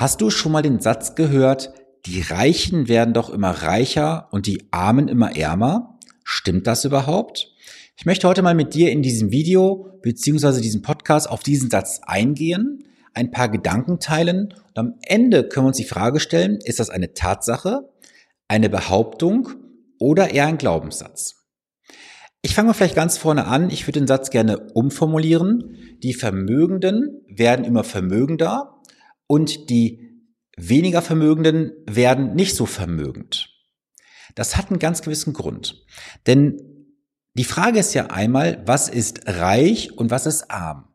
Hast du schon mal den Satz gehört, die Reichen werden doch immer reicher und die Armen immer ärmer? Stimmt das überhaupt? Ich möchte heute mal mit dir in diesem Video beziehungsweise diesem Podcast auf diesen Satz eingehen, ein paar Gedanken teilen und am Ende können wir uns die Frage stellen, ist das eine Tatsache, eine Behauptung oder eher ein Glaubenssatz? Ich fange mal vielleicht ganz vorne an. Ich würde den Satz gerne umformulieren. Die Vermögenden werden immer vermögender und die weniger Vermögenden werden nicht so vermögend. Das hat einen ganz gewissen Grund. Denn die Frage ist ja einmal, was ist reich und was ist arm?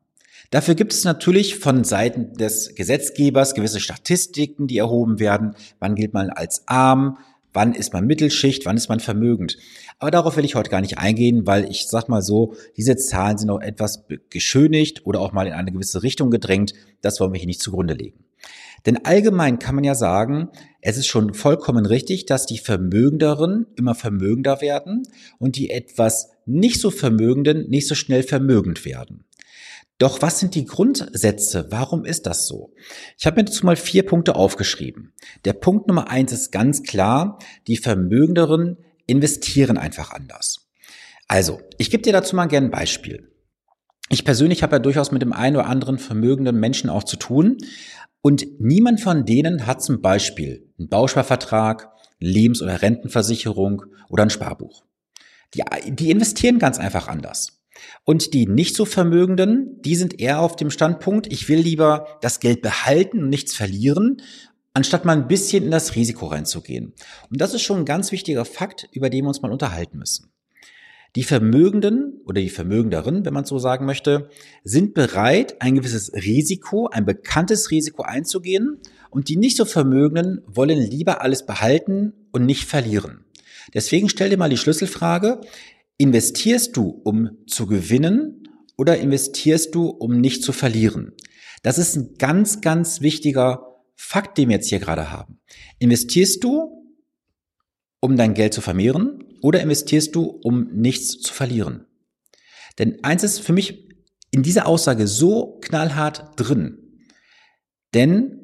Dafür gibt es natürlich von Seiten des Gesetzgebers gewisse Statistiken, die erhoben werden. Wann gilt man als arm? Wann ist man Mittelschicht? Wann ist man vermögend? Aber darauf will ich heute gar nicht eingehen, weil ich sag mal so, diese Zahlen sind auch etwas geschönigt oder auch mal in eine gewisse Richtung gedrängt. Das wollen wir hier nicht zugrunde legen. Denn allgemein kann man ja sagen, es ist schon vollkommen richtig, dass die Vermögenderen immer vermögender werden und die etwas nicht so Vermögenden nicht so schnell vermögend werden. Doch was sind die Grundsätze? Warum ist das so? Ich habe mir dazu mal vier Punkte aufgeschrieben. Der Punkt Nummer eins ist ganz klar, die Vermögenderen investieren einfach anders. Also, ich gebe dir dazu mal gerne ein Beispiel. Ich persönlich habe ja durchaus mit dem einen oder anderen vermögenden Menschen auch zu tun. Und niemand von denen hat zum Beispiel einen Bausparvertrag, Lebens- oder Rentenversicherung oder ein Sparbuch. Die, die investieren ganz einfach anders. Und die nicht so Vermögenden, die sind eher auf dem Standpunkt, ich will lieber das Geld behalten und nichts verlieren, anstatt mal ein bisschen in das Risiko reinzugehen. Und das ist schon ein ganz wichtiger Fakt, über den wir uns mal unterhalten müssen. Die Vermögenden oder die Vermögenderen, wenn man so sagen möchte, sind bereit, ein gewisses Risiko, ein bekanntes Risiko einzugehen und die nicht so Vermögenden wollen lieber alles behalten und nicht verlieren. Deswegen stell dir mal die Schlüsselfrage, investierst du, um zu gewinnen oder investierst du, um nicht zu verlieren? Das ist ein ganz, ganz wichtiger Fakt, den wir jetzt hier gerade haben. Investierst du, um dein Geld zu vermehren oder investierst du, um nichts zu verlieren? Denn eins ist für mich in dieser Aussage so knallhart drin. Denn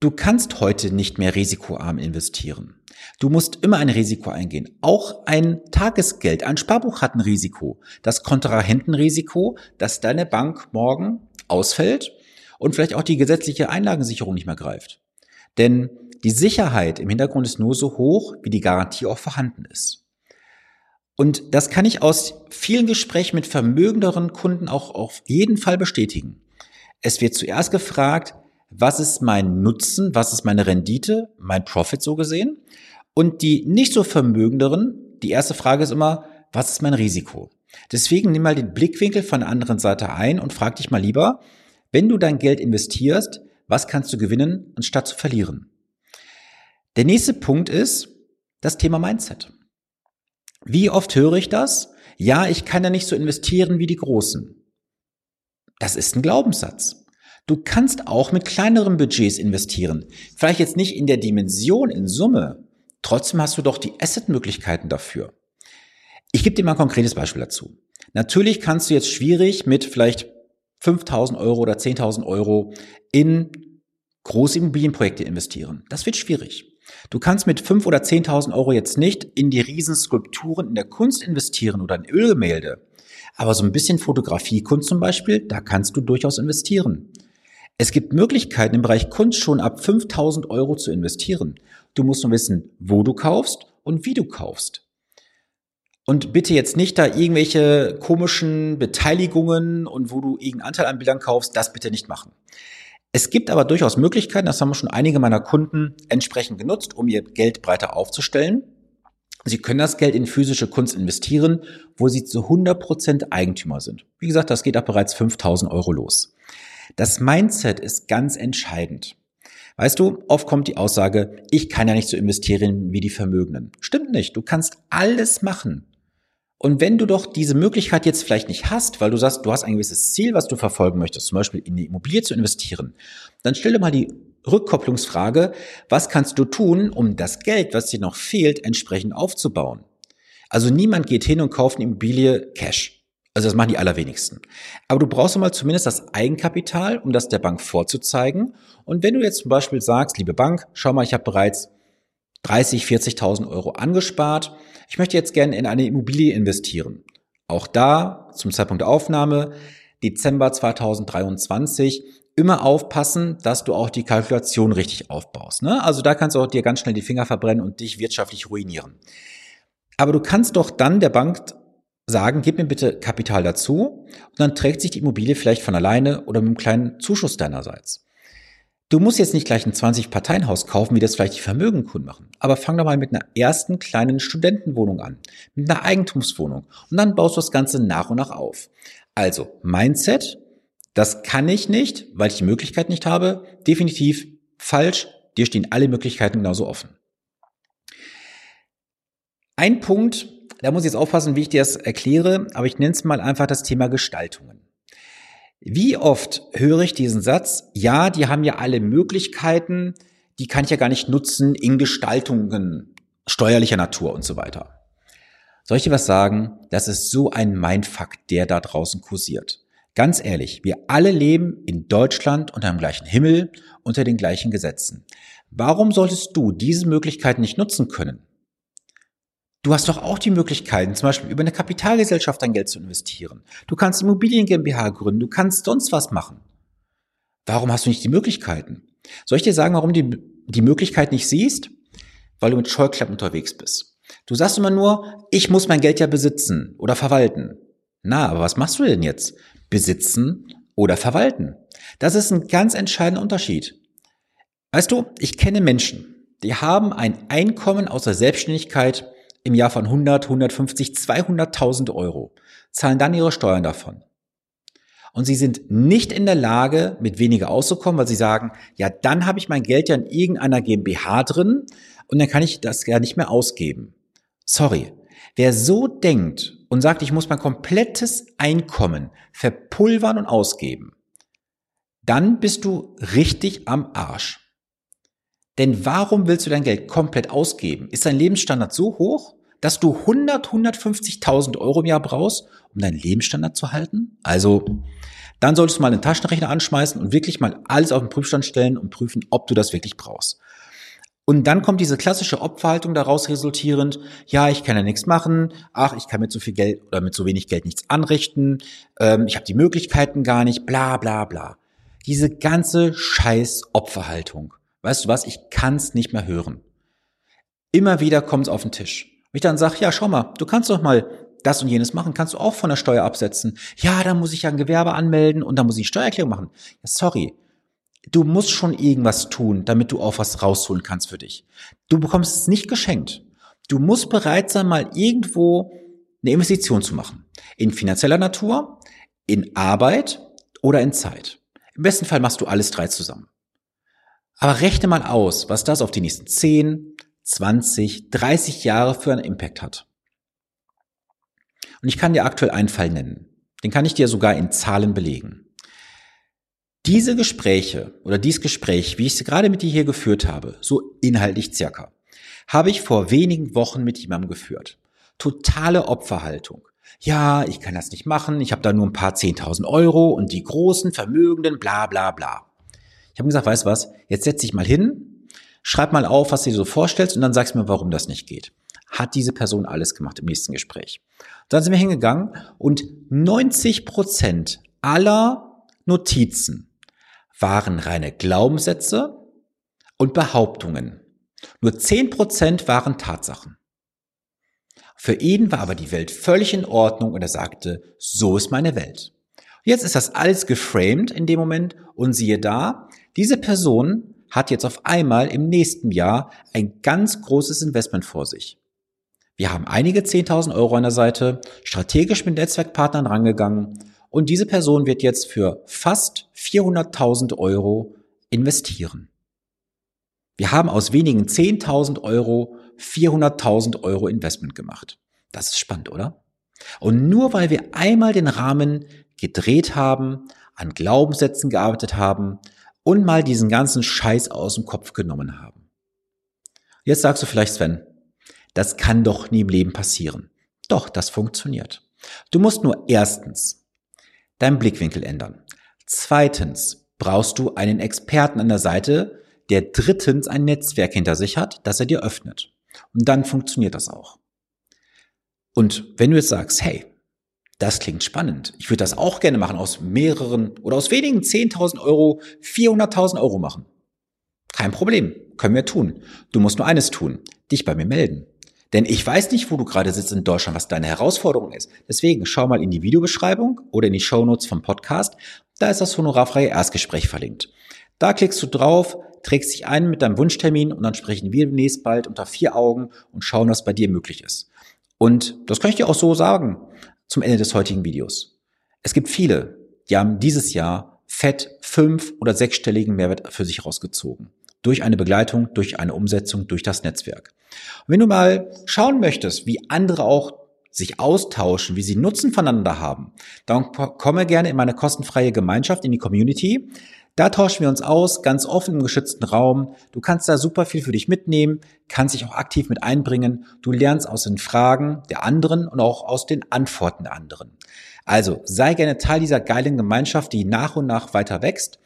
du kannst heute nicht mehr risikoarm investieren. Du musst immer ein Risiko eingehen. Auch ein Tagesgeld, ein Sparbuch hat ein Risiko. Das Kontrahentenrisiko, dass deine Bank morgen ausfällt und vielleicht auch die gesetzliche Einlagensicherung nicht mehr greift. Denn die Sicherheit im Hintergrund ist nur so hoch, wie die Garantie auch vorhanden ist. Und das kann ich aus vielen Gesprächen mit vermögenderen Kunden auch auf jeden Fall bestätigen. Es wird zuerst gefragt, was ist mein Nutzen, was ist meine Rendite, mein Profit so gesehen. Und die nicht so vermögenderen, die erste Frage ist immer, was ist mein Risiko? Deswegen nimm mal den Blickwinkel von der anderen Seite ein und frag dich mal lieber, wenn du dein Geld investierst, was kannst du gewinnen, anstatt zu verlieren? Der nächste Punkt ist das Thema Mindset. Wie oft höre ich das? Ja, ich kann ja nicht so investieren wie die Großen. Das ist ein Glaubenssatz. Du kannst auch mit kleineren Budgets investieren. Vielleicht jetzt nicht in der Dimension, in Summe. Trotzdem hast du doch die Asset-Möglichkeiten dafür. Ich gebe dir mal ein konkretes Beispiel dazu. Natürlich kannst du jetzt schwierig mit vielleicht 5000 Euro oder 10.000 Euro in große Immobilienprojekte investieren. Das wird schwierig. Du kannst mit 5.000 oder 10.000 Euro jetzt nicht in die Riesenskulpturen in der Kunst investieren oder in Ölgemälde. Aber so ein bisschen Fotografiekunst zum Beispiel, da kannst du durchaus investieren. Es gibt Möglichkeiten im Bereich Kunst schon ab 5000 Euro zu investieren. Du musst nur wissen, wo du kaufst und wie du kaufst. Und bitte jetzt nicht da irgendwelche komischen Beteiligungen und wo du irgendeinen Anteil an Bildern kaufst, das bitte nicht machen. Es gibt aber durchaus Möglichkeiten, das haben schon einige meiner Kunden entsprechend genutzt, um ihr Geld breiter aufzustellen. Sie können das Geld in physische Kunst investieren, wo Sie zu 100% Eigentümer sind. Wie gesagt, das geht ab bereits 5000 Euro los. Das Mindset ist ganz entscheidend. Weißt du, oft kommt die Aussage, ich kann ja nicht so investieren wie die Vermögenden. Stimmt nicht. Du kannst alles machen. Und wenn du doch diese Möglichkeit jetzt vielleicht nicht hast, weil du sagst, du hast ein gewisses Ziel, was du verfolgen möchtest, zum Beispiel in die Immobilie zu investieren, dann stell dir mal die Rückkopplungsfrage, was kannst du tun, um das Geld, was dir noch fehlt, entsprechend aufzubauen? Also niemand geht hin und kauft eine Immobilie Cash. Also das machen die allerwenigsten. Aber du brauchst mal zumindest das Eigenkapital, um das der Bank vorzuzeigen. Und wenn du jetzt zum Beispiel sagst, liebe Bank, schau mal, ich habe bereits 30, 40.000 Euro angespart. Ich möchte jetzt gerne in eine Immobilie investieren. Auch da zum Zeitpunkt der Aufnahme, Dezember 2023, immer aufpassen, dass du auch die Kalkulation richtig aufbaust. Ne? Also da kannst du auch dir ganz schnell die Finger verbrennen und dich wirtschaftlich ruinieren. Aber du kannst doch dann der Bank sagen, gib mir bitte Kapital dazu und dann trägt sich die Immobilie vielleicht von alleine oder mit einem kleinen Zuschuss deinerseits. Du musst jetzt nicht gleich ein 20-Parteien-Haus kaufen, wie das vielleicht die Vermögenkunden machen. Aber fang doch mal mit einer ersten kleinen Studentenwohnung an, mit einer Eigentumswohnung. Und dann baust du das Ganze nach und nach auf. Also, Mindset, das kann ich nicht, weil ich die Möglichkeit nicht habe. Definitiv falsch. Dir stehen alle Möglichkeiten genauso offen. Ein Punkt, da muss ich jetzt aufpassen, wie ich dir das erkläre, aber ich nenne es mal einfach das Thema Gestaltungen. Wie oft höre ich diesen Satz, ja, die haben ja alle Möglichkeiten, die kann ich ja gar nicht nutzen in Gestaltungen steuerlicher Natur und so weiter. Soll ich dir was sagen? Das ist so ein Mindfuck, der da draußen kursiert. Ganz ehrlich, wir alle leben in Deutschland unter dem gleichen Himmel, unter den gleichen Gesetzen. Warum solltest du diese Möglichkeiten nicht nutzen können? Du hast doch auch die Möglichkeiten, zum Beispiel über eine Kapitalgesellschaft dein Geld zu investieren. Du kannst Immobilien GmbH gründen, du kannst sonst was machen. Warum hast du nicht die Möglichkeiten? Soll ich dir sagen, warum du die Möglichkeit nicht siehst? Weil du mit Scheuklappen unterwegs bist. Du sagst immer nur, ich muss mein Geld ja besitzen oder verwalten. Na, aber was machst du denn jetzt? Besitzen oder verwalten? Das ist ein ganz entscheidender Unterschied. Weißt du, ich kenne Menschen, die haben ein Einkommen aus der Selbstständigkeit im Jahr von 100, 150, 200.000 Euro, zahlen dann ihre Steuern davon. Und sie sind nicht in der Lage, mit weniger auszukommen, weil sie sagen, ja, dann habe ich mein Geld ja in irgendeiner GmbH drin und dann kann ich das ja nicht mehr ausgeben. Sorry. Wer so denkt und sagt, ich muss mein komplettes Einkommen verpulvern und ausgeben, dann bist du richtig am Arsch. Denn warum willst du dein Geld komplett ausgeben? Ist dein Lebensstandard so hoch, dass du 100, 150.000 Euro im Jahr brauchst, um deinen Lebensstandard zu halten? Also, dann solltest du mal einen Taschenrechner anschmeißen und wirklich mal alles auf den Prüfstand stellen und prüfen, ob du das wirklich brauchst. Und dann kommt diese klassische Opferhaltung daraus resultierend, ja, ich kann ja nichts machen, ach, ich kann mit so viel Geld oder mit so wenig Geld nichts anrichten, ähm, ich habe die Möglichkeiten gar nicht, bla bla bla. Diese ganze scheiß Opferhaltung. Weißt du was, ich kann's nicht mehr hören. Immer wieder kommt's auf den Tisch. Und ich dann sage, ja, schau mal, du kannst doch mal das und jenes machen, kannst du auch von der Steuer absetzen. Ja, da muss ich ja ein Gewerbe anmelden und da muss ich Steuererklärung machen. Ja, sorry. Du musst schon irgendwas tun, damit du auch was rausholen kannst für dich. Du bekommst es nicht geschenkt. Du musst bereit sein, mal irgendwo eine Investition zu machen. In finanzieller Natur, in Arbeit oder in Zeit. Im besten Fall machst du alles drei zusammen. Aber rechne mal aus, was das auf die nächsten 10, 20, 30 Jahre für einen Impact hat. Und ich kann dir aktuell einen Fall nennen. Den kann ich dir sogar in Zahlen belegen. Diese Gespräche oder dieses Gespräch, wie ich es gerade mit dir hier geführt habe, so inhaltlich circa, habe ich vor wenigen Wochen mit jemandem geführt. Totale Opferhaltung. Ja, ich kann das nicht machen, ich habe da nur ein paar 10.000 Euro und die großen Vermögenden, bla bla bla. Ich habe gesagt, weißt was, jetzt setz dich mal hin, schreib mal auf, was du dir so vorstellst und dann sagst mir, warum das nicht geht. Hat diese Person alles gemacht im nächsten Gespräch. Dann sind wir hingegangen und 90 Prozent aller Notizen waren reine Glaubenssätze und Behauptungen. Nur 10 Prozent waren Tatsachen. Für ihn war aber die Welt völlig in Ordnung und er sagte, so ist meine Welt. Jetzt ist das alles geframed in dem Moment und siehe da, diese Person hat jetzt auf einmal im nächsten Jahr ein ganz großes Investment vor sich. Wir haben einige 10.000 Euro an der Seite, strategisch mit Netzwerkpartnern rangegangen und diese Person wird jetzt für fast 400.000 Euro investieren. Wir haben aus wenigen 10.000 Euro 400.000 Euro Investment gemacht. Das ist spannend, oder? Und nur weil wir einmal den Rahmen gedreht haben, an Glaubenssätzen gearbeitet haben und mal diesen ganzen Scheiß aus dem Kopf genommen haben. Jetzt sagst du vielleicht, Sven, das kann doch nie im Leben passieren. Doch, das funktioniert. Du musst nur erstens deinen Blickwinkel ändern. Zweitens brauchst du einen Experten an der Seite, der drittens ein Netzwerk hinter sich hat, das er dir öffnet. Und dann funktioniert das auch. Und wenn du jetzt sagst, hey, das klingt spannend. Ich würde das auch gerne machen, aus mehreren oder aus wenigen 10.000 Euro 400.000 Euro machen. Kein Problem, können wir tun. Du musst nur eines tun, dich bei mir melden. Denn ich weiß nicht, wo du gerade sitzt in Deutschland, was deine Herausforderung ist. Deswegen schau mal in die Videobeschreibung oder in die Shownotes vom Podcast. Da ist das honorarfreie Erstgespräch verlinkt. Da klickst du drauf, trägst dich ein mit deinem Wunschtermin und dann sprechen wir demnächst bald unter vier Augen und schauen, was bei dir möglich ist. Und das kann ich dir auch so sagen zum Ende des heutigen Videos. Es gibt viele, die haben dieses Jahr fett fünf- oder sechsstelligen Mehrwert für sich rausgezogen. Durch eine Begleitung, durch eine Umsetzung, durch das Netzwerk. Und wenn du mal schauen möchtest, wie andere auch sich austauschen, wie sie Nutzen voneinander haben, dann komme gerne in meine kostenfreie Gemeinschaft, in die Community. Da tauschen wir uns aus, ganz offen im geschützten Raum. Du kannst da super viel für dich mitnehmen, kannst dich auch aktiv mit einbringen. Du lernst aus den Fragen der anderen und auch aus den Antworten der anderen. Also sei gerne Teil dieser geilen Gemeinschaft, die nach und nach weiter wächst.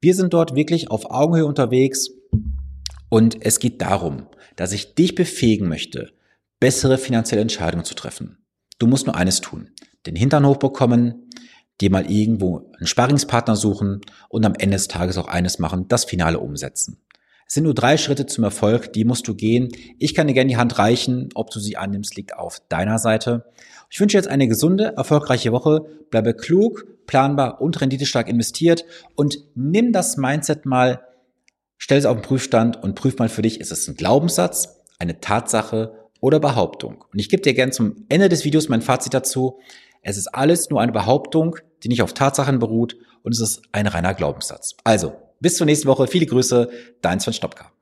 Wir sind dort wirklich auf Augenhöhe unterwegs und es geht darum, dass ich dich befähigen möchte, bessere finanzielle Entscheidungen zu treffen. Du musst nur eines tun. Den Hintern hochbekommen, dir mal irgendwo einen Sparringspartner suchen und am Ende des Tages auch eines machen, das Finale umsetzen. Es sind nur drei Schritte zum Erfolg, die musst du gehen. Ich kann dir gerne die Hand reichen, ob du sie annimmst, liegt auf deiner Seite. Ich wünsche jetzt eine gesunde, erfolgreiche Woche. Bleibe klug, planbar und renditestark investiert und nimm das Mindset mal, stell es auf den Prüfstand und prüf mal für dich, ist es ein Glaubenssatz, eine Tatsache oder Behauptung? Und ich gebe dir gerne zum Ende des Videos mein Fazit dazu. Es ist alles nur eine Behauptung, die nicht auf Tatsachen beruht und es ist ein reiner Glaubenssatz. Also, bis zur nächsten Woche. Viele Grüße, dein Sven Stopka.